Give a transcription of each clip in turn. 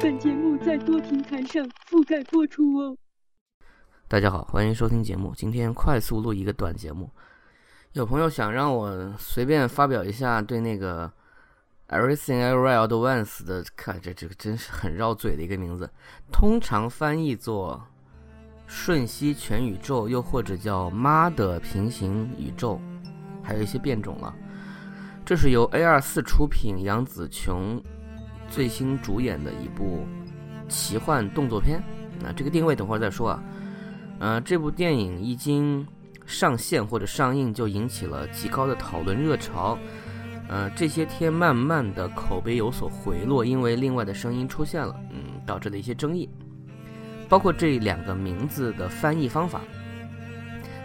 本节目在多平台上覆盖播出哦。大家好，欢迎收听节目。今天快速录一个短节目。有朋友想让我随便发表一下对那个。Everything Everywhere at Once 的，看这这个真是很绕嘴的一个名字，通常翻译作“瞬息全宇宙”，又或者叫“妈的平行宇宙”，还有一些变种了。这是由 A 二四出品，杨紫琼最新主演的一部奇幻动作片。那这个定位等会儿再说啊。呃，这部电影一经上线或者上映，就引起了极高的讨论热潮。呃，这些天慢慢的口碑有所回落，因为另外的声音出现了，嗯，导致了一些争议，包括这两个名字的翻译方法。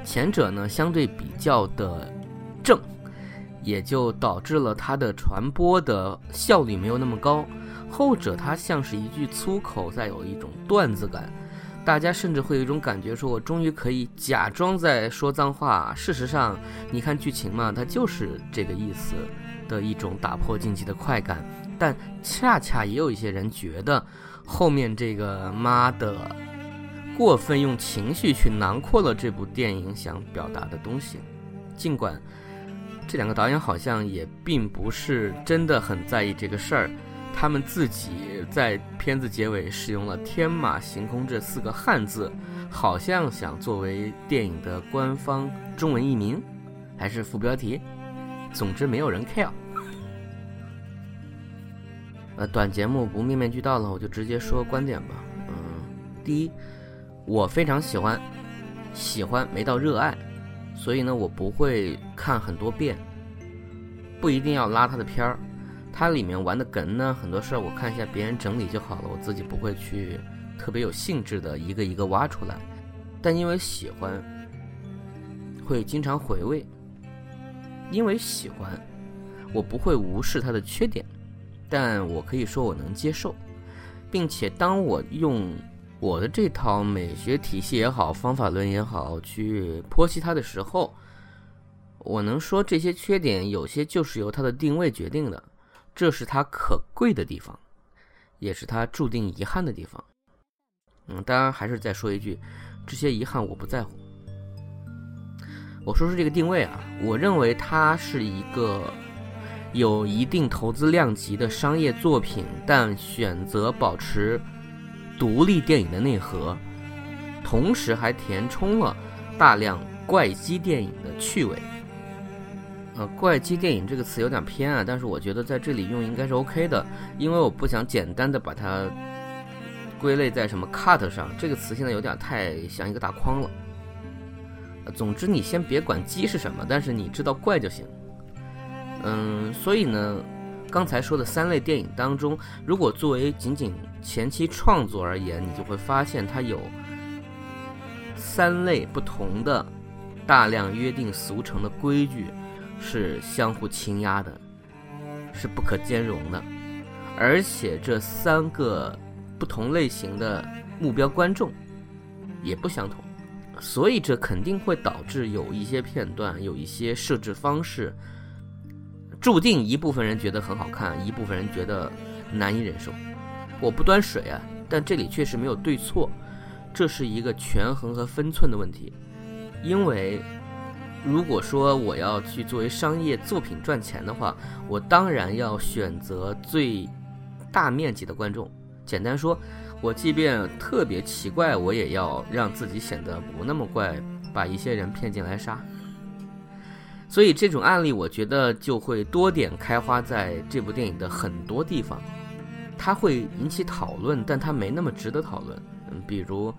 前者呢相对比较的正，也就导致了它的传播的效率没有那么高；后者它像是一句粗口，再有一种段子感，大家甚至会有一种感觉，说我终于可以假装在说脏话，事实上，你看剧情嘛，它就是这个意思。的一种打破禁忌的快感，但恰恰也有一些人觉得后面这个妈的过分用情绪去囊括了这部电影想表达的东西。尽管这两个导演好像也并不是真的很在意这个事儿，他们自己在片子结尾使用了“天马行空”这四个汉字，好像想作为电影的官方中文译名，还是副标题。总之，没有人 care。呃，短节目不面面俱到了，我就直接说观点吧。嗯，第一，我非常喜欢，喜欢没到热爱，所以呢，我不会看很多遍，不一定要拉他的片儿。它里面玩的梗呢，很多事儿我看一下别人整理就好了，我自己不会去特别有兴致的一个一个挖出来。但因为喜欢，会经常回味。因为喜欢，我不会无视它的缺点，但我可以说我能接受，并且当我用我的这套美学体系也好、方法论也好去剖析它的时候，我能说这些缺点有些就是由它的定位决定的，这是它可贵的地方，也是它注定遗憾的地方。嗯，当然还是再说一句，这些遗憾我不在乎。我说说这个定位啊，我认为它是一个有一定投资量级的商业作品，但选择保持独立电影的内核，同时还填充了大量怪机电影的趣味。呃，怪机电影这个词有点偏啊，但是我觉得在这里用应该是 OK 的，因为我不想简单的把它归类在什么 cut 上，这个词现在有点太像一个大框了。总之，你先别管鸡是什么，但是你知道怪就行。嗯，所以呢，刚才说的三类电影当中，如果作为仅仅前期创作而言，你就会发现它有三类不同的大量约定俗成的规矩，是相互倾压的，是不可兼容的，而且这三个不同类型的目标观众也不相同。所以这肯定会导致有一些片段，有一些设置方式，注定一部分人觉得很好看，一部分人觉得难以忍受。我不端水啊，但这里确实没有对错，这是一个权衡和分寸的问题。因为如果说我要去作为商业作品赚钱的话，我当然要选择最大面积的观众。简单说。我即便特别奇怪，我也要让自己显得不那么怪，把一些人骗进来杀。所以这种案例，我觉得就会多点开花在这部电影的很多地方，它会引起讨论，但它没那么值得讨论。嗯，比如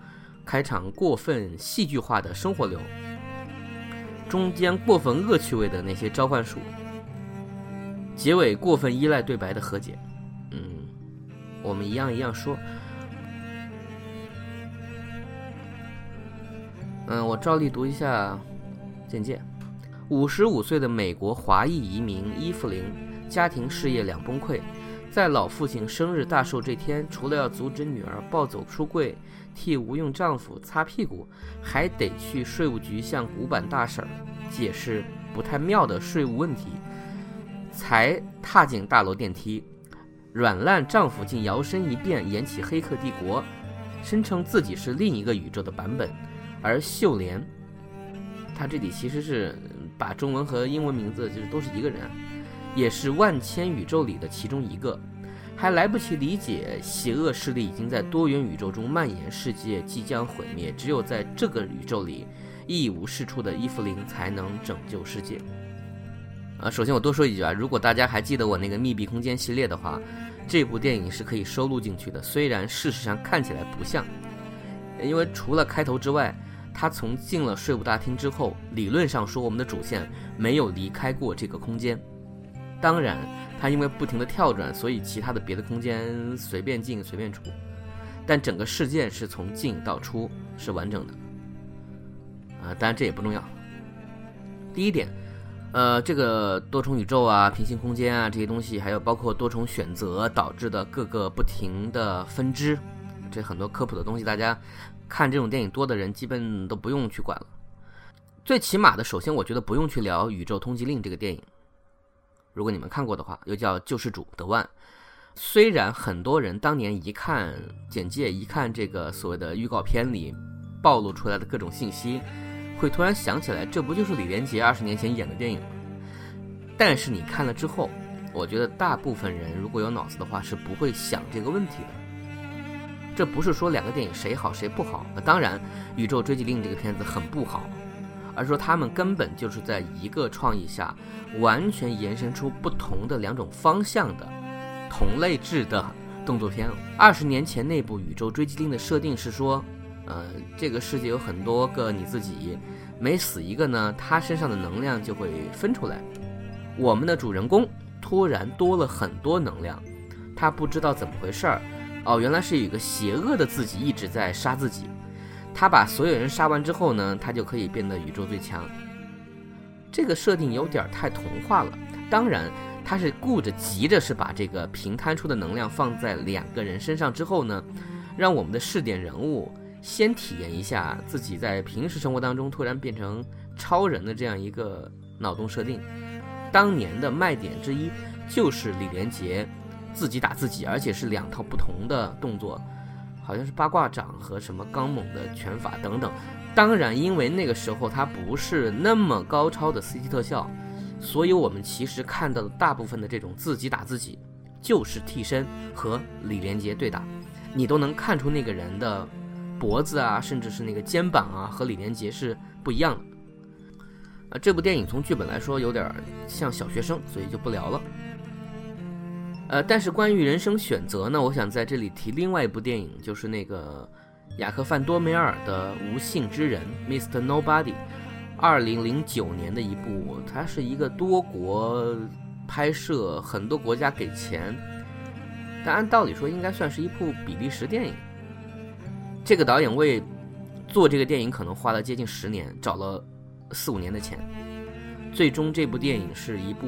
开场过分戏剧化的生活流，中间过分恶趣味的那些召唤术，结尾过分依赖对白的和解。嗯，我们一样一样说。嗯，我照例读一下简介。五十五岁的美国华裔移民伊芙琳，家庭事业两崩溃，在老父亲生日大寿这天，除了要阻止女儿抱走出柜，替无用丈夫擦屁股，还得去税务局向古板大婶解释不太妙的税务问题。才踏进大楼电梯，软烂丈夫竟摇身一变演起《黑客帝国》，声称自己是另一个宇宙的版本。而秀莲，她这里其实是把中文和英文名字就是都是一个人，也是万千宇宙里的其中一个。还来不及理解邪恶势力已经在多元宇宙中蔓延，世界即将毁灭，只有在这个宇宙里一无是处的伊芙琳才能拯救世界。啊，首先我多说一句啊，如果大家还记得我那个密闭空间系列的话，这部电影是可以收录进去的。虽然事实上看起来不像，因为除了开头之外，他从进了税务大厅之后，理论上说我们的主线没有离开过这个空间。当然，他因为不停的跳转，所以其他的别的空间随便进随便出，但整个事件是从进到出是完整的。啊，当然这也不重要。第一点。呃，这个多重宇宙啊、平行空间啊这些东西，还有包括多重选择导致的各个不停的分支，这很多科普的东西，大家看这种电影多的人基本都不用去管了。最起码的，首先我觉得不用去聊《宇宙通缉令》这个电影，如果你们看过的话，又叫《救世主》的 One。虽然很多人当年一看简介，一看这个所谓的预告片里暴露出来的各种信息。会突然想起来，这不就是李连杰二十年前演的电影吗？但是你看了之后，我觉得大部分人如果有脑子的话，是不会想这个问题的。这不是说两个电影谁好谁不好，那当然，《宇宙追击令》这个片子很不好，而说他们根本就是在一个创意下，完全延伸出不同的两种方向的同类质的动作片。二十年前那部《宇宙追击令》的设定是说。呃，这个世界有很多个你自己，每死一个呢，他身上的能量就会分出来。我们的主人公突然多了很多能量，他不知道怎么回事儿。哦，原来是有一个邪恶的自己一直在杀自己。他把所有人杀完之后呢，他就可以变得宇宙最强。这个设定有点太童话了。当然，他是顾着急着是把这个平摊出的能量放在两个人身上之后呢，让我们的试点人物。先体验一下自己在平时生活当中突然变成超人的这样一个脑洞设定。当年的卖点之一就是李连杰自己打自己，而且是两套不同的动作，好像是八卦掌和什么刚猛的拳法等等。当然，因为那个时候它不是那么高超的 CG 特效，所以我们其实看到的大部分的这种自己打自己，就是替身和李连杰对打，你都能看出那个人的。脖子啊，甚至是那个肩膀啊，和李连杰是不一样的。啊，这部电影从剧本来说有点像小学生，所以就不聊了。呃，但是关于人生选择呢，我想在这里提另外一部电影，就是那个雅克范多梅尔的《无性之人》（Mr. Nobody），二零零九年的一部，它是一个多国拍摄，很多国家给钱，但按道理说应该算是一部比利时电影。这个导演为做这个电影可能花了接近十年，找了四五年的钱，最终这部电影是一部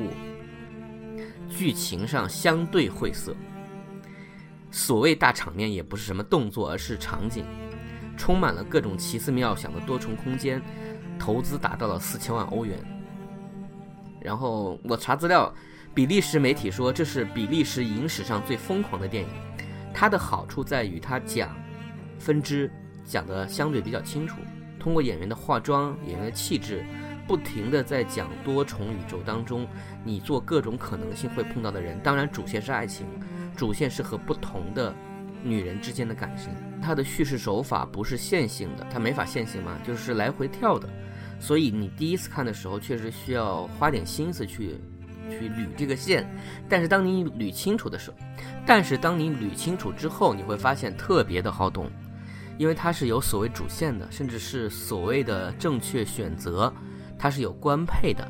剧情上相对晦涩，所谓大场面也不是什么动作，而是场景，充满了各种奇思妙想的多重空间，投资达到了四千万欧元。然后我查资料，比利时媒体说这是比利时影史上最疯狂的电影，它的好处在于它讲。分支讲的相对比较清楚，通过演员的化妆、演员的气质，不停的在讲多重宇宙当中你做各种可能性会碰到的人。当然，主线是爱情，主线是和不同的女人之间的感情。它的叙事手法不是线性的，它没法线性嘛，就是来回跳的。所以你第一次看的时候，确实需要花点心思去去捋这个线。但是当你捋清楚的时候，但是当你捋清楚之后，你会发现特别的好懂。因为它是有所谓主线的，甚至是所谓的正确选择，它是有官配的。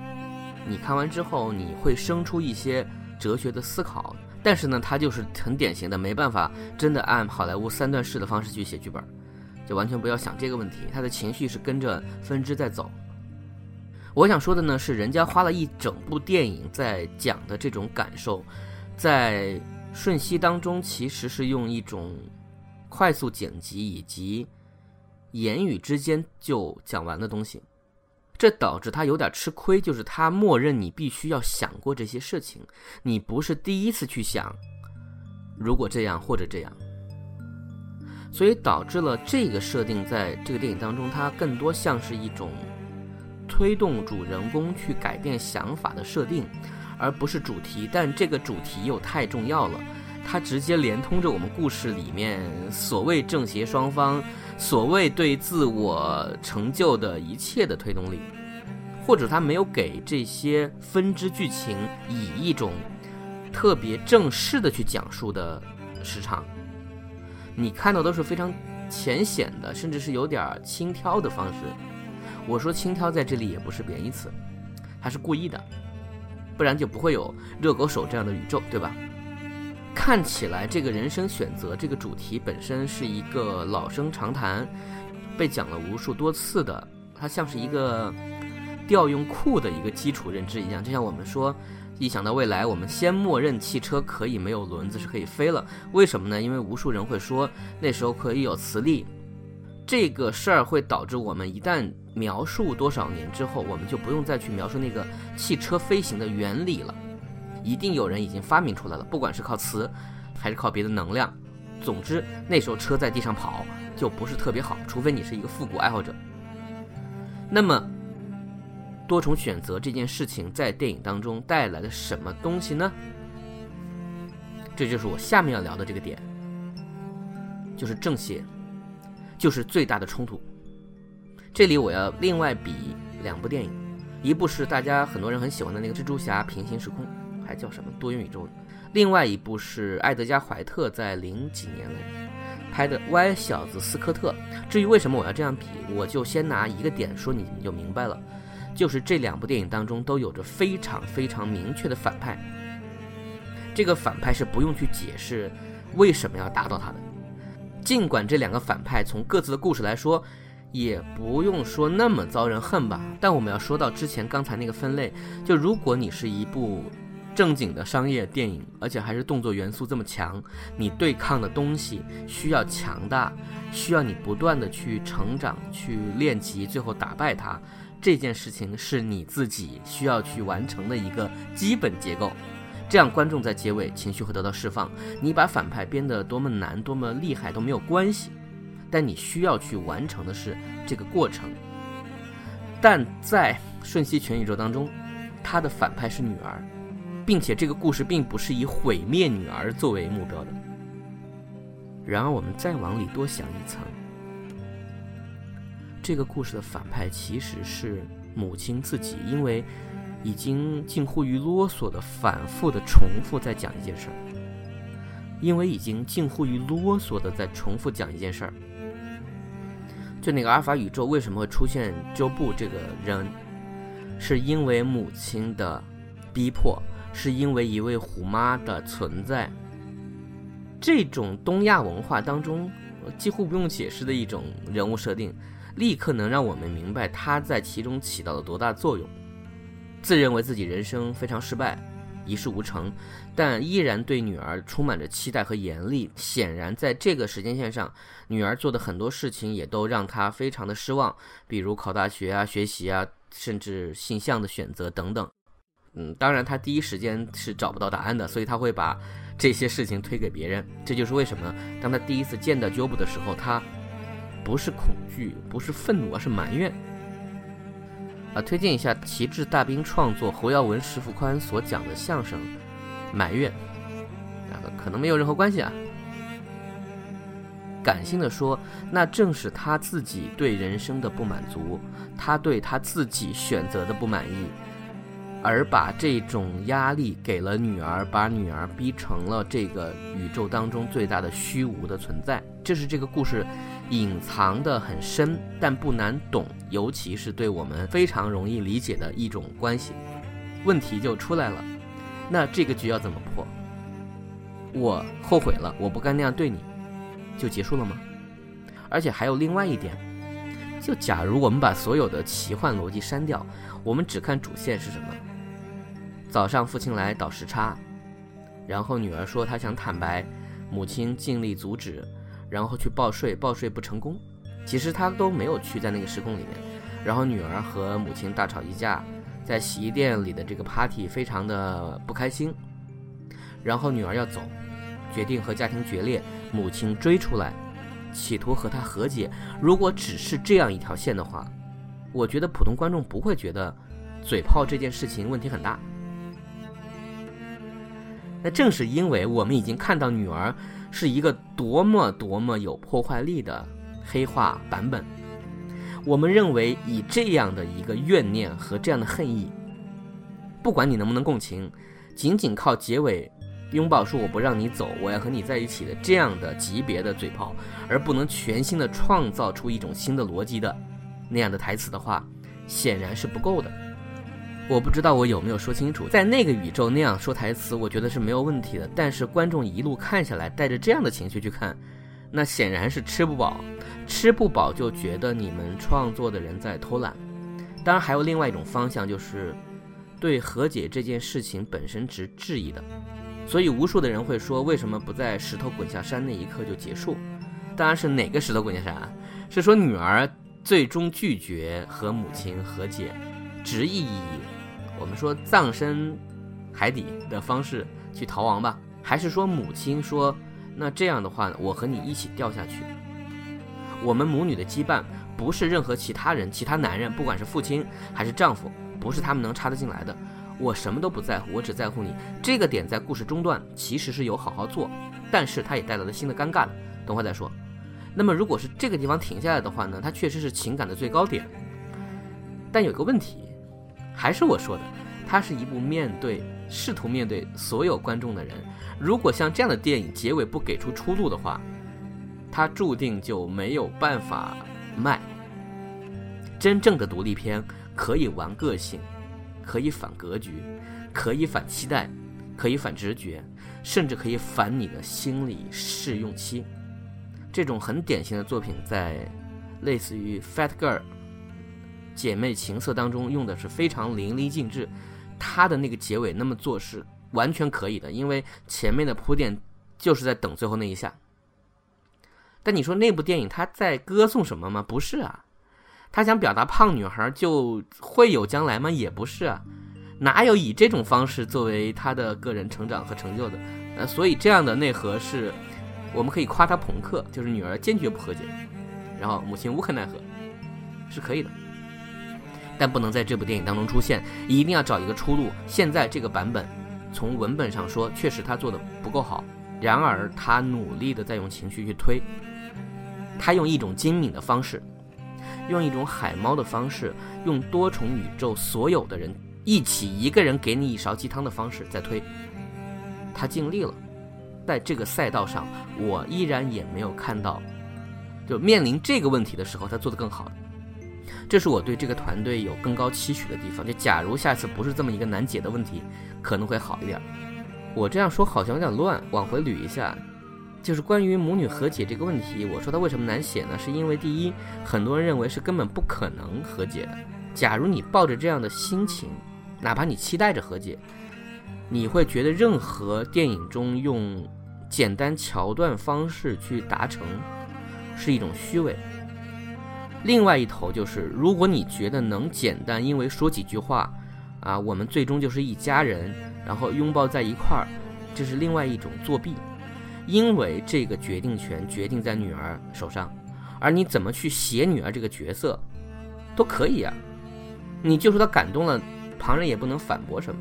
你看完之后，你会生出一些哲学的思考。但是呢，它就是很典型的，没办法真的按好莱坞三段式的方式去写剧本。就完全不要想这个问题，他的情绪是跟着分支在走。我想说的呢是，人家花了一整部电影在讲的这种感受，在瞬息当中其实是用一种快速剪辑以及言语之间就讲完的东西，这导致他有点吃亏，就是他默认你必须要想过这些事情，你不是第一次去想，如果这样或者这样。所以导致了这个设定在这个电影当中，它更多像是一种推动主人公去改变想法的设定，而不是主题。但这个主题又太重要了，它直接连通着我们故事里面所谓正邪双方、所谓对自我成就的一切的推动力，或者他没有给这些分支剧情以一种特别正式的去讲述的时长。你看到都是非常浅显的，甚至是有点轻佻的方式。我说轻佻在这里也不是贬义词，他是故意的，不然就不会有热狗手这样的宇宙，对吧？看起来这个人生选择这个主题本身是一个老生常谈，被讲了无数多次的，它像是一个调用库的一个基础认知一样，就像我们说。一想到未来，我们先默认汽车可以没有轮子是可以飞了。为什么呢？因为无数人会说那时候可以有磁力，这个事儿会导致我们一旦描述多少年之后，我们就不用再去描述那个汽车飞行的原理了。一定有人已经发明出来了，不管是靠磁，还是靠别的能量。总之，那时候车在地上跑就不是特别好，除非你是一个复古爱好者。那么。多重选择这件事情在电影当中带来了什么东西呢？这就是我下面要聊的这个点，就是正邪，就是最大的冲突。这里我要另外比两部电影，一部是大家很多人很喜欢的那个蜘蛛侠平行时空，还叫什么多元宇宙，另外一部是艾德加怀特在零几年拍的《歪小子斯科特》。至于为什么我要这样比，我就先拿一个点说，你你就明白了。就是这两部电影当中都有着非常非常明确的反派，这个反派是不用去解释为什么要打倒他的。尽管这两个反派从各自的故事来说，也不用说那么遭人恨吧，但我们要说到之前刚才那个分类，就如果你是一部正经的商业电影，而且还是动作元素这么强，你对抗的东西需要强大，需要你不断的去成长、去练级，最后打败他。这件事情是你自己需要去完成的一个基本结构，这样观众在结尾情绪会得到释放。你把反派编得多么难、多么厉害都没有关系，但你需要去完成的是这个过程。但在《瞬息全宇宙》当中，他的反派是女儿，并且这个故事并不是以毁灭女儿作为目标的。然而，我们再往里多想一层。这个故事的反派其实是母亲自己，因为已经近乎于啰嗦的反复的重复在讲一件事儿，因为已经近乎于啰嗦的在重复讲一件事儿。就那个阿尔法宇宙为什么会出现周布这个人，是因为母亲的逼迫，是因为一位虎妈的存在。这种东亚文化当中几乎不用解释的一种人物设定。立刻能让我们明白他在其中起到了多大作用。自认为自己人生非常失败，一事无成，但依然对女儿充满着期待和严厉。显然，在这个时间线上，女儿做的很多事情也都让他非常的失望，比如考大学啊、学习啊，甚至性向的选择等等。嗯，当然，他第一时间是找不到答案的，所以他会把这些事情推给别人。这就是为什么，当他第一次见到 Job 的时候，他。不是恐惧，不是愤怒，而是埋怨。啊，推荐一下旗帜大兵创作侯耀文、石富宽所讲的相声《埋怨》，啊，可能没有任何关系啊。感性的说，那正是他自己对人生的不满足，他对他自己选择的不满意，而把这种压力给了女儿，把女儿逼成了这个宇宙当中最大的虚无的存在。这是这个故事。隐藏的很深，但不难懂，尤其是对我们非常容易理解的一种关系。问题就出来了，那这个局要怎么破？我后悔了，我不该那样对你，就结束了吗？而且还有另外一点，就假如我们把所有的奇幻逻辑删掉，我们只看主线是什么？早上父亲来倒时差，然后女儿说她想坦白，母亲尽力阻止，然后去报税，报税不成功。其实她都没有去在那个时空里面，然后女儿和母亲大吵一架，在洗衣店里的这个 party 非常的不开心，然后女儿要走，决定和家庭决裂，母亲追出来，企图和她和解。如果只是这样一条线的话，我觉得普通观众不会觉得嘴炮这件事情问题很大。那正是因为我们已经看到女儿是一个多么多么有破坏力的。黑化版本，我们认为以这样的一个怨念和这样的恨意，不管你能不能共情，仅仅靠结尾拥抱说我不让你走，我要和你在一起的这样的级别的嘴炮，而不能全新的创造出一种新的逻辑的那样的台词的话，显然是不够的。我不知道我有没有说清楚，在那个宇宙那样说台词，我觉得是没有问题的。但是观众一路看下来，带着这样的情绪去看，那显然是吃不饱。吃不饱就觉得你们创作的人在偷懒，当然还有另外一种方向，就是对和解这件事情本身持质疑的。所以无数的人会说，为什么不在石头滚下山那一刻就结束？当然是哪个石头滚下山？啊是说女儿最终拒绝和母亲和解，执意以我们说葬身海底的方式去逃亡吧？还是说母亲说，那这样的话，我和你一起掉下去？我们母女的羁绊不是任何其他人、其他男人，不管是父亲还是丈夫，不是他们能插得进来的。我什么都不在乎，我只在乎你。这个点在故事中段其实是有好好做，但是它也带来了新的尴尬等会再说。那么如果是这个地方停下来的话呢？它确实是情感的最高点。但有个问题，还是我说的，它是一部面对、试图面对所有观众的人。如果像这样的电影结尾不给出出路的话。它注定就没有办法卖。真正的独立片可以玩个性，可以反格局，可以反期待，可以反直觉，甚至可以反你的心理试用期。这种很典型的作品，在类似于《Fat Girl》姐妹情色当中用的是非常淋漓尽致。她的那个结尾那么做是完全可以的，因为前面的铺垫就是在等最后那一下。但你说那部电影他在歌颂什么吗？不是啊，他想表达胖女孩就会有将来吗？也不是啊，哪有以这种方式作为他的个人成长和成就的？呃，所以这样的内核是，我们可以夸他朋克，就是女儿坚决不和解，然后母亲无可奈何，是可以的，但不能在这部电影当中出现，一定要找一个出路。现在这个版本，从文本上说，确实他做的不够好，然而他努力的在用情绪去推。他用一种精敏的方式，用一种海猫的方式，用多重宇宙所有的人一起，一个人给你一勺鸡汤的方式在推。他尽力了，在这个赛道上，我依然也没有看到，就面临这个问题的时候，他做得更好。这是我对这个团队有更高期许的地方。就假如下次不是这么一个难解的问题，可能会好一点。我这样说好像有点乱，往回捋一下。就是关于母女和解这个问题，我说它为什么难写呢？是因为第一，很多人认为是根本不可能和解的。假如你抱着这样的心情，哪怕你期待着和解，你会觉得任何电影中用简单桥段方式去达成是一种虚伪。另外一头就是，如果你觉得能简单，因为说几句话，啊，我们最终就是一家人，然后拥抱在一块儿，这是另外一种作弊。因为这个决定权决定在女儿手上，而你怎么去写女儿这个角色，都可以呀。你就说她感动了，旁人也不能反驳什么。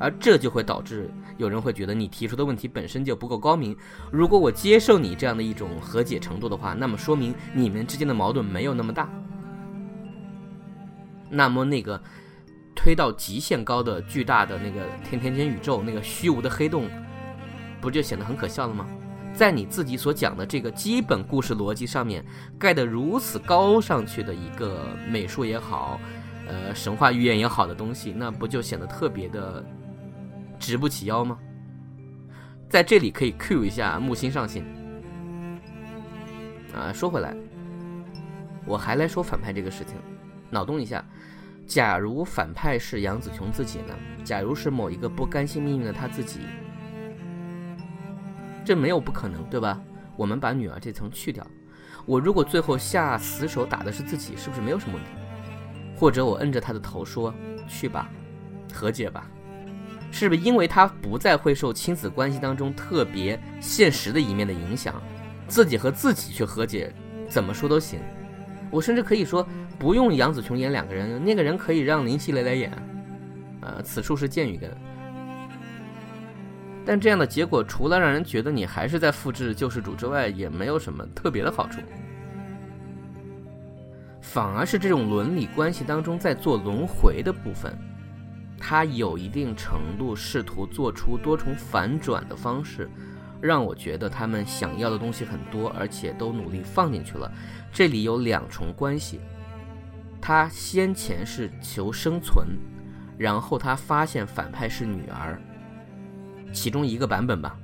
而这就会导致有人会觉得你提出的问题本身就不够高明。如果我接受你这样的一种和解程度的话，那么说明你们之间的矛盾没有那么大。那么那个推到极限高的巨大的那个天天间宇宙，那个虚无的黑洞。不就显得很可笑了吗？在你自己所讲的这个基本故事逻辑上面盖得如此高上去的一个美术也好，呃，神话寓言也好的东西，那不就显得特别的直不起腰吗？在这里可以 Q 一下木星上线，啊，说回来，我还来说反派这个事情，脑洞一下，假如反派是杨紫琼自己呢？假如是某一个不甘心命运的她自己，这没有不可能，对吧？我们把女儿这层去掉，我如果最后下死手打的是自己，是不是没有什么问题？或者我摁着她的头说去吧，和解吧，是不是因为他不再会受亲子关系当中特别现实的一面的影响？自己和自己去和解，怎么说都行。我甚至可以说，不用杨紫琼演两个人，那个人可以让林熙蕾来演。呃，此处是剑与根。但这样的结果，除了让人觉得你还是在复制救世主之外，也没有什么特别的好处。反而是这种伦理关系当中在做轮回的部分，他有一定程度试图做出多重反转的方式。让我觉得他们想要的东西很多，而且都努力放进去了。这里有两重关系，他先前是求生存，然后他发现反派是女儿，其中一个版本吧。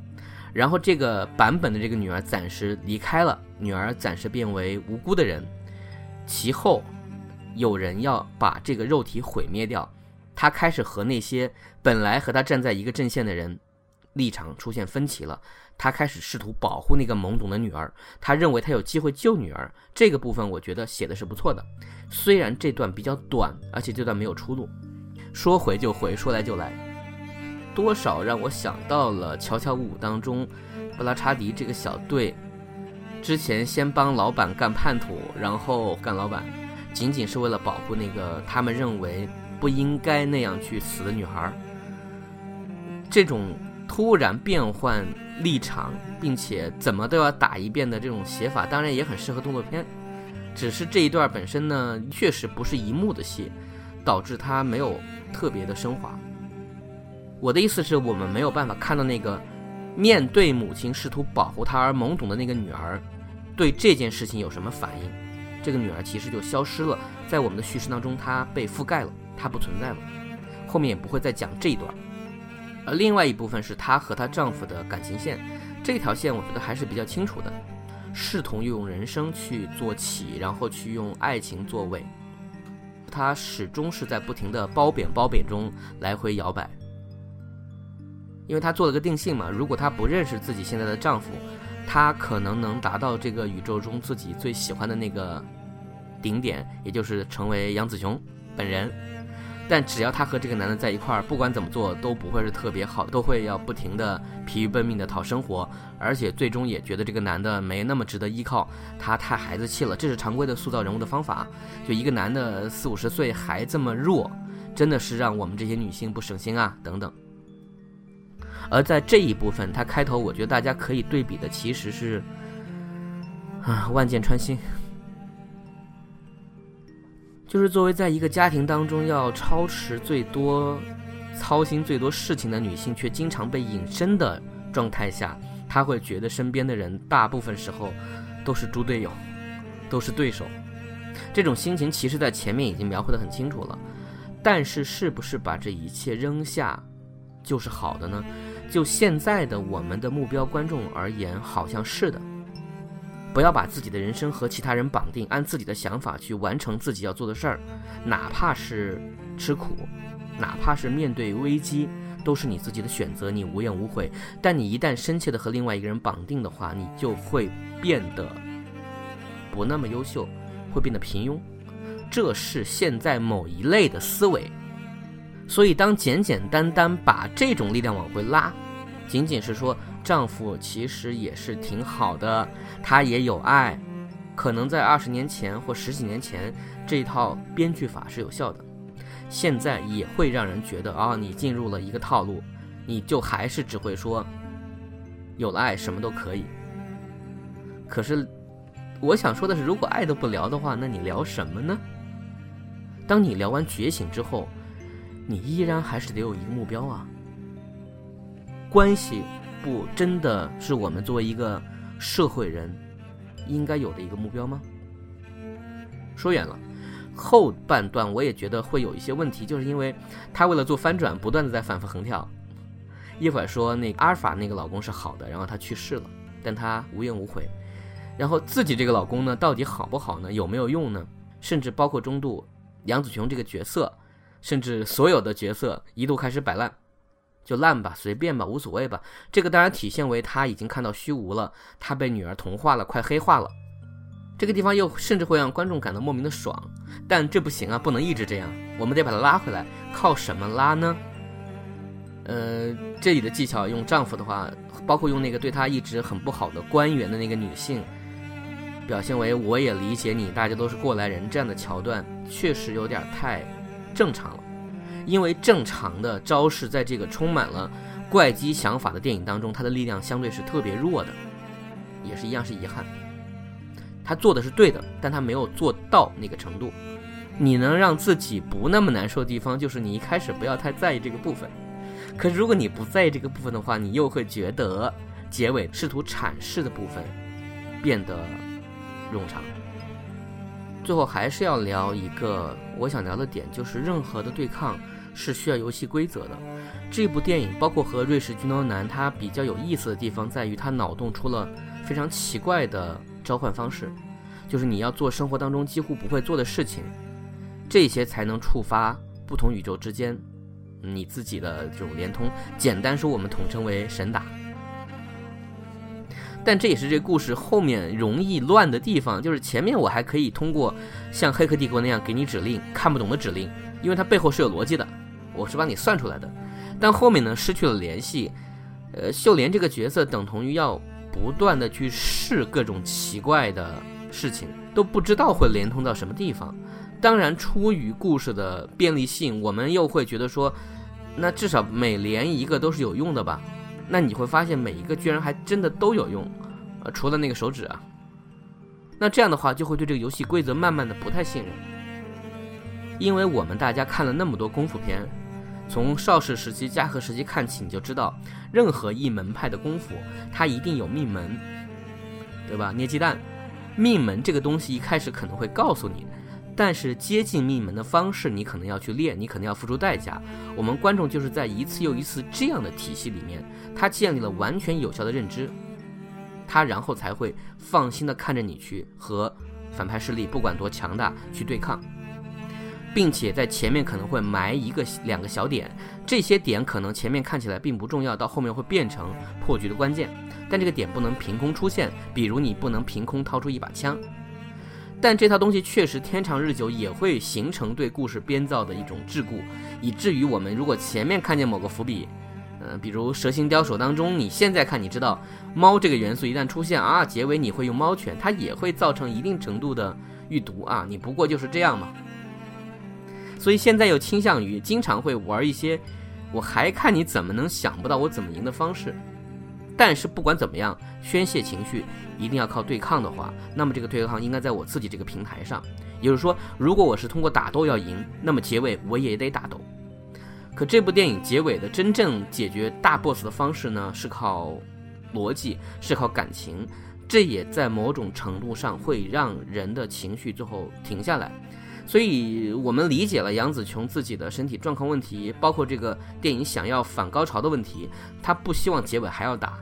然后这个版本的这个女儿暂时离开了，女儿暂时变为无辜的人。其后有人要把这个肉体毁灭掉，他开始和那些本来和他站在一个阵线的人立场出现分歧了。他开始试图保护那个懵懂的女儿，他认为他有机会救女儿。这个部分我觉得写的是不错的，虽然这段比较短，而且这段没有出路。说回就回，说来就来，多少让我想到了《乔乔五》当中布拉查迪这个小队，之前先帮老板干叛徒，然后干老板，仅仅是为了保护那个他们认为不应该那样去死的女孩。这种突然变换。立场，并且怎么都要打一遍的这种写法，当然也很适合动作片。只是这一段本身呢，确实不是一幕的戏，导致它没有特别的升华。我的意思是我们没有办法看到那个面对母亲试图保护她而懵懂的那个女儿，对这件事情有什么反应。这个女儿其实就消失了，在我们的叙事当中，她被覆盖了，她不存在了，后面也不会再讲这一段。而另外一部分是她和她丈夫的感情线，这条线我觉得还是比较清楚的，试图用人生去做起，然后去用爱情作尾，她始终是在不停的褒贬褒贬中来回摇摆，因为她做了个定性嘛，如果她不认识自己现在的丈夫，她可能能达到这个宇宙中自己最喜欢的那个顶点，也就是成为杨紫琼本人。但只要她和这个男的在一块儿，不管怎么做都不会是特别好，都会要不停的疲于奔命的讨生活，而且最终也觉得这个男的没那么值得依靠，他太孩子气了，这是常规的塑造人物的方法。就一个男的四五十岁还这么弱，真的是让我们这些女性不省心啊，等等。而在这一部分，他开头我觉得大家可以对比的其实是啊，万箭穿心。就是作为在一个家庭当中要操持最多、操心最多事情的女性，却经常被隐身的状态下，她会觉得身边的人大部分时候都是猪队友，都是对手。这种心情其实，在前面已经描绘的很清楚了。但是，是不是把这一切扔下就是好的呢？就现在的我们的目标观众而言，好像是的。不要把自己的人生和其他人绑定，按自己的想法去完成自己要做的事儿，哪怕是吃苦，哪怕是面对危机，都是你自己的选择，你无怨无悔。但你一旦深切的和另外一个人绑定的话，你就会变得不那么优秀，会变得平庸。这是现在某一类的思维。所以，当简简单单把这种力量往回拉，仅仅是说。丈夫其实也是挺好的，他也有爱，可能在二十年前或十几年前，这一套编剧法是有效的，现在也会让人觉得啊，你进入了一个套路，你就还是只会说，有了爱什么都可以。可是，我想说的是，如果爱都不聊的话，那你聊什么呢？当你聊完觉醒之后，你依然还是得有一个目标啊，关系。不，真的是我们作为一个社会人应该有的一个目标吗？说远了，后半段我也觉得会有一些问题，就是因为他为了做翻转，不断的在反复横跳。一会儿说那阿尔法那个老公是好的，然后他去世了，但他无怨无悔。然后自己这个老公呢，到底好不好呢？有没有用呢？甚至包括中度杨紫琼这个角色，甚至所有的角色一度开始摆烂，就烂吧，随便吧，无所谓吧。这个当然体现为他已经看到虚无了，他被女儿同化了，快黑化了。这个地方又甚至会让观众感到莫名的爽，但这不行啊，不能一直这样，我们得把它拉回来。靠什么拉呢？呃，这里的技巧用丈夫的话，包括用那个对他一直很不好的官员的那个女性，表现为我也理解你，大家都是过来人这样的桥段，确实有点太正常了。因为正常的招式在这个充满了怪机想法的电影当中，它的力量相对是特别弱的，也是一样是遗憾。他做的是对的，但他没有做到那个程度。你能让自己不那么难受的地方，就是你一开始不要太在意这个部分。可是如果你不在意这个部分的话，你又会觉得结尾试图阐释的部分变得冗长。最后还是要聊一个我想聊的点，就是任何的对抗是需要游戏规则的。这部电影包括和瑞士军刀男，它比较有意思的地方在于，他脑洞出了非常奇怪的召唤方式，就是你要做生活当中几乎不会做的事情，这些才能触发不同宇宙之间你自己的这种连通。简单说，我们统称为神打。但这也是这故事后面容易乱的地方，就是前面我还可以通过像《黑客帝国》那样给你指令，看不懂的指令，因为它背后是有逻辑的，我是帮你算出来的。但后面呢，失去了联系，呃，秀莲这个角色等同于要不断的去试各种奇怪的事情，都不知道会连通到什么地方。当然，出于故事的便利性，我们又会觉得说，那至少每连一个都是有用的吧。那你会发现每一个居然还真的都有用，呃，除了那个手指啊。那这样的话就会对这个游戏规则慢慢的不太信任，因为我们大家看了那么多功夫片，从邵氏时期、嘉禾时期看起，你就知道，任何一门派的功夫，它一定有命门，对吧？捏鸡蛋，命门这个东西一开始可能会告诉你。但是接近命门的方式，你可能要去练，你可能要付出代价。我们观众就是在一次又一次这样的体系里面，他建立了完全有效的认知，他然后才会放心的看着你去和反派势力不管多强大去对抗，并且在前面可能会埋一个两个小点，这些点可能前面看起来并不重要，到后面会变成破局的关键，但这个点不能凭空出现，比如你不能凭空掏出一把枪。但这套东西确实天长日久也会形成对故事编造的一种桎梏，以至于我们如果前面看见某个伏笔，嗯，比如《蛇形刁手》当中，你现在看你知道猫这个元素一旦出现啊，结尾你会用猫拳，它也会造成一定程度的预读啊，你不过就是这样嘛。所以现在又倾向于经常会玩一些，我还看你怎么能想不到我怎么赢的方式。但是不管怎么样，宣泄情绪一定要靠对抗的话，那么这个对抗应该在我自己这个平台上。也就是说，如果我是通过打斗要赢，那么结尾我也得打斗。可这部电影结尾的真正解决大 boss 的方式呢，是靠逻辑，是靠感情。这也在某种程度上会让人的情绪最后停下来。所以我们理解了杨紫琼自己的身体状况问题，包括这个电影想要反高潮的问题，她不希望结尾还要打。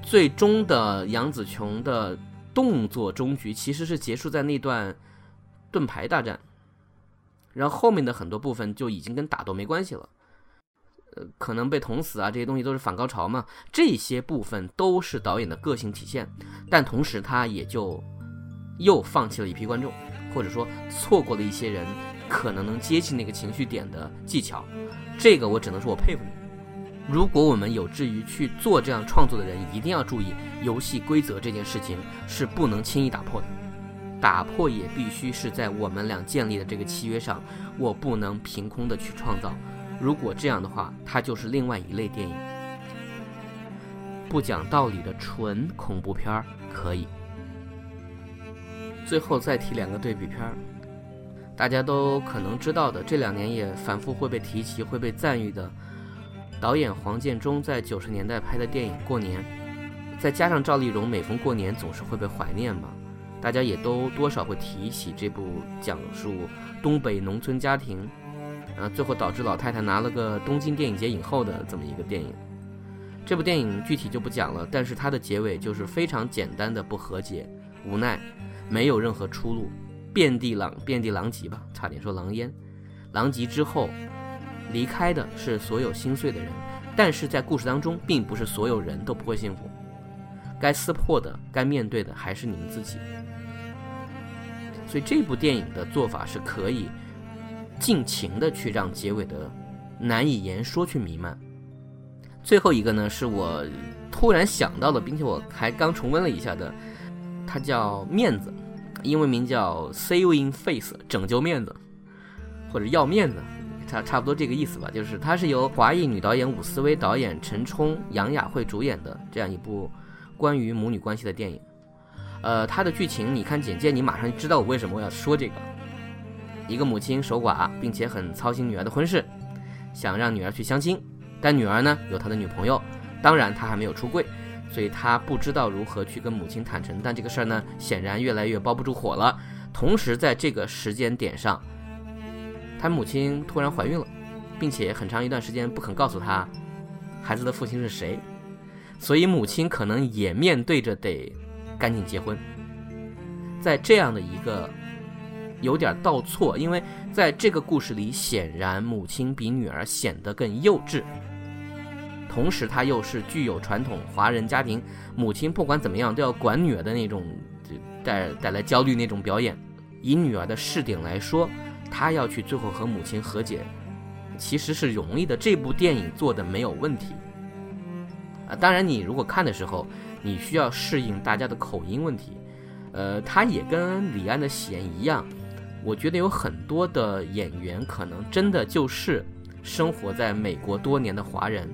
最终的杨紫琼的动作终局其实是结束在那段盾牌大战，然后后面的很多部分就已经跟打斗没关系了，呃，可能被捅死啊，这些东西都是反高潮嘛，这些部分都是导演的个性体现，但同时他也就又放弃了一批观众，或者说错过了一些人可能能接近那个情绪点的技巧，这个我只能说我佩服你。如果我们有志于去做这样创作的人，一定要注意游戏规则这件事情是不能轻易打破的，打破也必须是在我们俩建立的这个契约上，我不能凭空的去创造。如果这样的话，它就是另外一类电影，不讲道理的纯恐怖片儿可以。最后再提两个对比片儿，大家都可能知道的，这两年也反复会被提起、会被赞誉的。导演黄建中在九十年代拍的电影《过年》，再加上赵丽蓉每逢过年总是会被怀念嘛，大家也都多少会提起这部讲述东北农村家庭，啊，最后导致老太太拿了个东京电影节影后的这么一个电影。这部电影具体就不讲了，但是它的结尾就是非常简单的不和解，无奈，没有任何出路，遍地狼遍地狼藉吧，差点说狼烟。狼藉之后，离开的是所有心碎的人，但是在故事当中，并不是所有人都不会幸福，该撕破的，该面对的还是你们自己。所以这部电影的做法是可以尽情的去让结尾的难以言说去弥漫。最后一个呢，是我突然想到的，并且我还刚重温了一下的，它叫面子，英文名叫 Saving Face，拯救面子，或者要面子，差差不多这个意思吧。就是它是由华裔女导演伍思薇导演、陈冲、杨雅慧主演的这样一部关于母女关系的电影。呃，它的剧情你看简介，你马上就知道我为什么要说这个。一个母亲守寡，并且很操心女儿的婚事，想让女儿去相亲。但女儿呢有她的女朋友，当然她还没有出柜，所以她不知道如何去跟母亲坦诚。但这个事儿呢，显然越来越包不住火了。同时，在这个时间点上，他母亲突然怀孕了，并且很长一段时间不肯告诉他孩子的父亲是谁，所以母亲可能也面对着得赶紧结婚。在这样的一个有点倒错，因为在这个故事里，显然母亲比女儿显得更幼稚。同时，她又是具有传统华人家庭，母亲不管怎么样都要管女儿的那种，带带来焦虑那种表演。以女儿的视点来说，她要去最后和母亲和解，其实是容易的。这部电影做的没有问题。啊，当然，你如果看的时候，你需要适应大家的口音问题。呃，他也跟李安的《喜宴》一样，我觉得有很多的演员可能真的就是生活在美国多年的华人。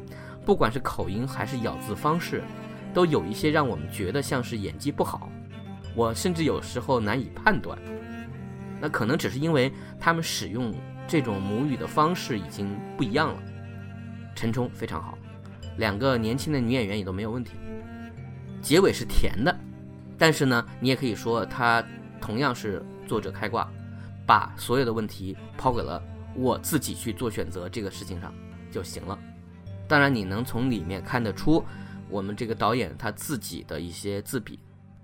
不管是口音还是咬字方式，都有一些让我们觉得像是演技不好。我甚至有时候难以判断，那可能只是因为他们使用这种母语的方式已经不一样了。陈冲非常好，两个年轻的女演员也都没有问题。结尾是甜的，但是呢，你也可以说他同样是作者开挂，把所有的问题抛给了我自己去做选择这个事情上就行了。当然，你能从里面看得出我们这个导演他自己的一些自比。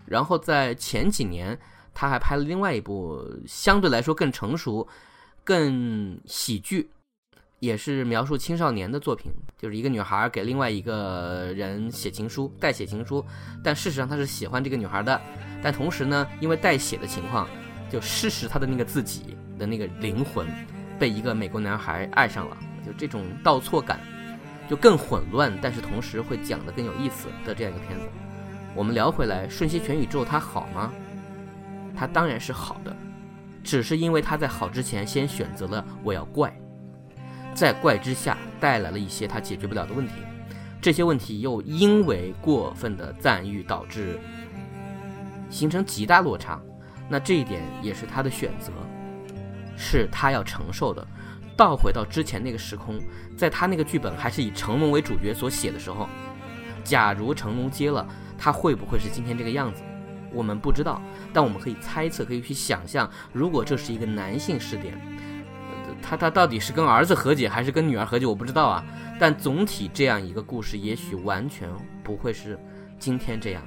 然后在前几年，他还拍了另外一部相对来说更成熟、更喜剧，也是描述青少年的作品，就是一个女孩给另外一个人写情书，代写情书，但事实上他是喜欢这个女孩的，但同时呢，因为代写的情况，就失实他的那个自己的那个灵魂，被一个美国男孩爱上了，就这种倒错感。就更混乱，但是同时会讲得更有意思的这样一个片子。我们聊回来，《瞬息全宇宙》它好吗？它当然是好的，只是因为它在好之前先选择了我要怪，在怪之下带来了一些它解决不了的问题，这些问题又因为过分的赞誉导致形成极大落差。那这一点也是他的选择，是他要承受的。倒回到之前那个时空，在他那个剧本还是以成龙为主角所写的时候，假如成龙接了，他会不会是今天这个样子？我们不知道，但我们可以猜测，可以去想象，如果这是一个男性视点，他他到底是跟儿子和解还是跟女儿和解，我不知道啊。但总体这样一个故事，也许完全不会是今天这样，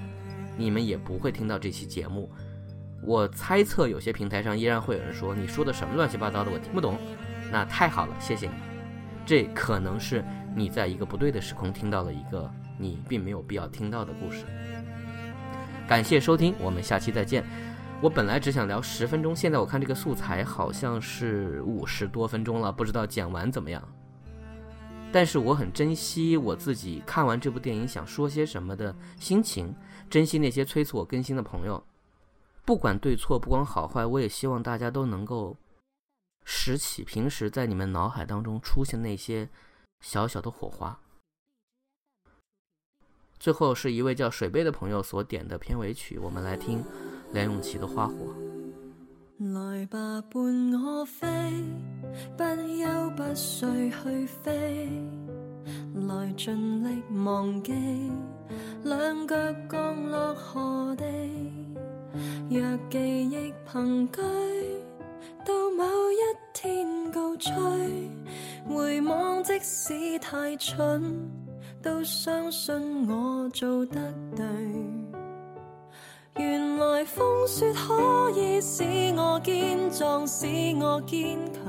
你们也不会听到这期节目。我猜测有些平台上依然会有人说：“你说的什么乱七八糟的，我听不懂。”那太好了，谢谢你。这可能是你在一个不对的时空听到了一个你并没有必要听到的故事。感谢收听，我们下期再见。我本来只想聊十分钟，现在我看这个素材好像是五十多分钟了，不知道剪完怎么样。但是我很珍惜我自己看完这部电影想说些什么的心情，珍惜那些催促我更新的朋友。不管对错，不管好坏，我也希望大家都能够。拾起平时在你们脑海当中出现那些小小的火花。最后是一位叫水杯的朋友所点的片尾曲，我们来听梁咏琪的《花火》。来吧，伴我飞，不休不睡去飞，来尽力忘记两脚降落何地，若记忆凭据。到某一天告吹，回望即使太蠢，都相信我做得对。原来风雪可以使我坚壮，使我坚强。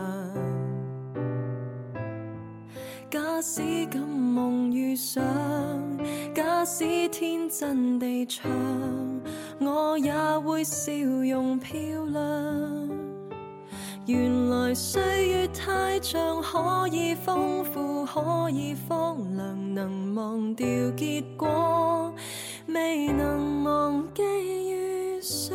假使敢梦遇上，假使天真地唱，我也会笑容漂亮。原来岁月太长，可以丰富，可以荒凉，能忘掉结果，未能忘记遇上。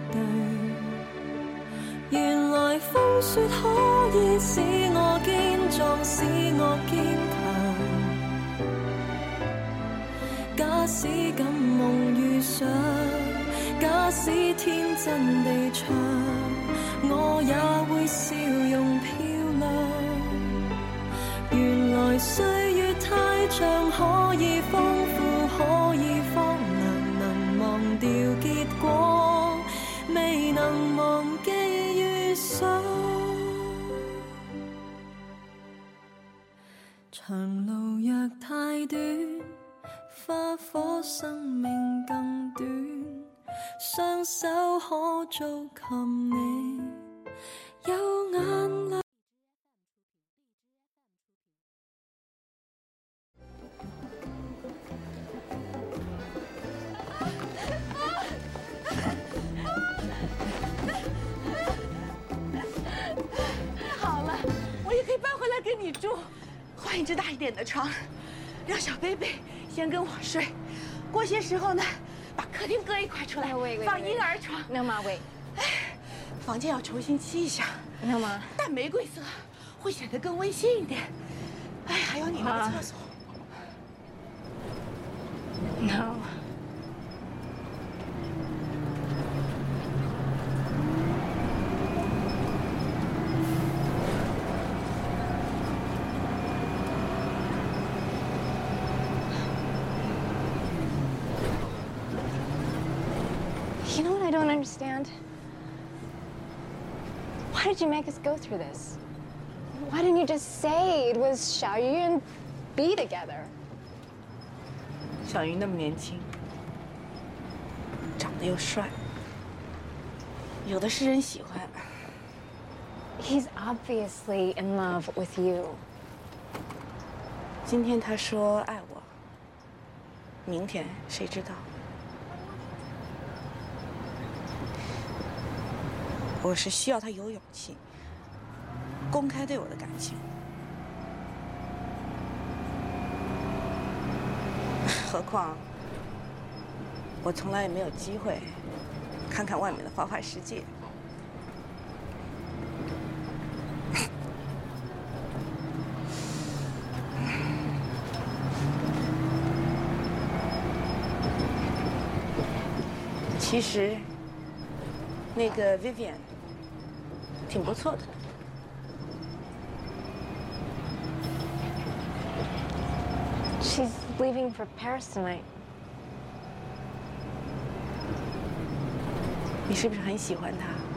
说可以使我坚壮，使我坚强。假使敢梦遇上，假使天真地唱，我也会笑容漂亮。原来岁月太长，双手可做琴，你有眼泪。好了，我也可以搬回来跟你住，换一只大一点的床，让小贝贝先跟我睡。过些时候呢，把客厅搁一块出来，放婴儿床。那妈喂，房间要重新漆一下，那妈淡玫瑰色会显得更温馨一点。哎，还有你那个厕所，，no，did you make us go through this? Why didn't you just say it was Xiaoyu and be together? 小鱼那么年轻，长得又帅，有的是人喜欢。 He's obviously in love with you. 今天他说爱我，明天谁知道？ 我是需要他有勇气，公开对我的感情。何况，我从来也没有机会看看外面的花花世界。其实，那个 Vivian 挺不错的。She's leaving for Paris tonight. 你是不是很喜欢他？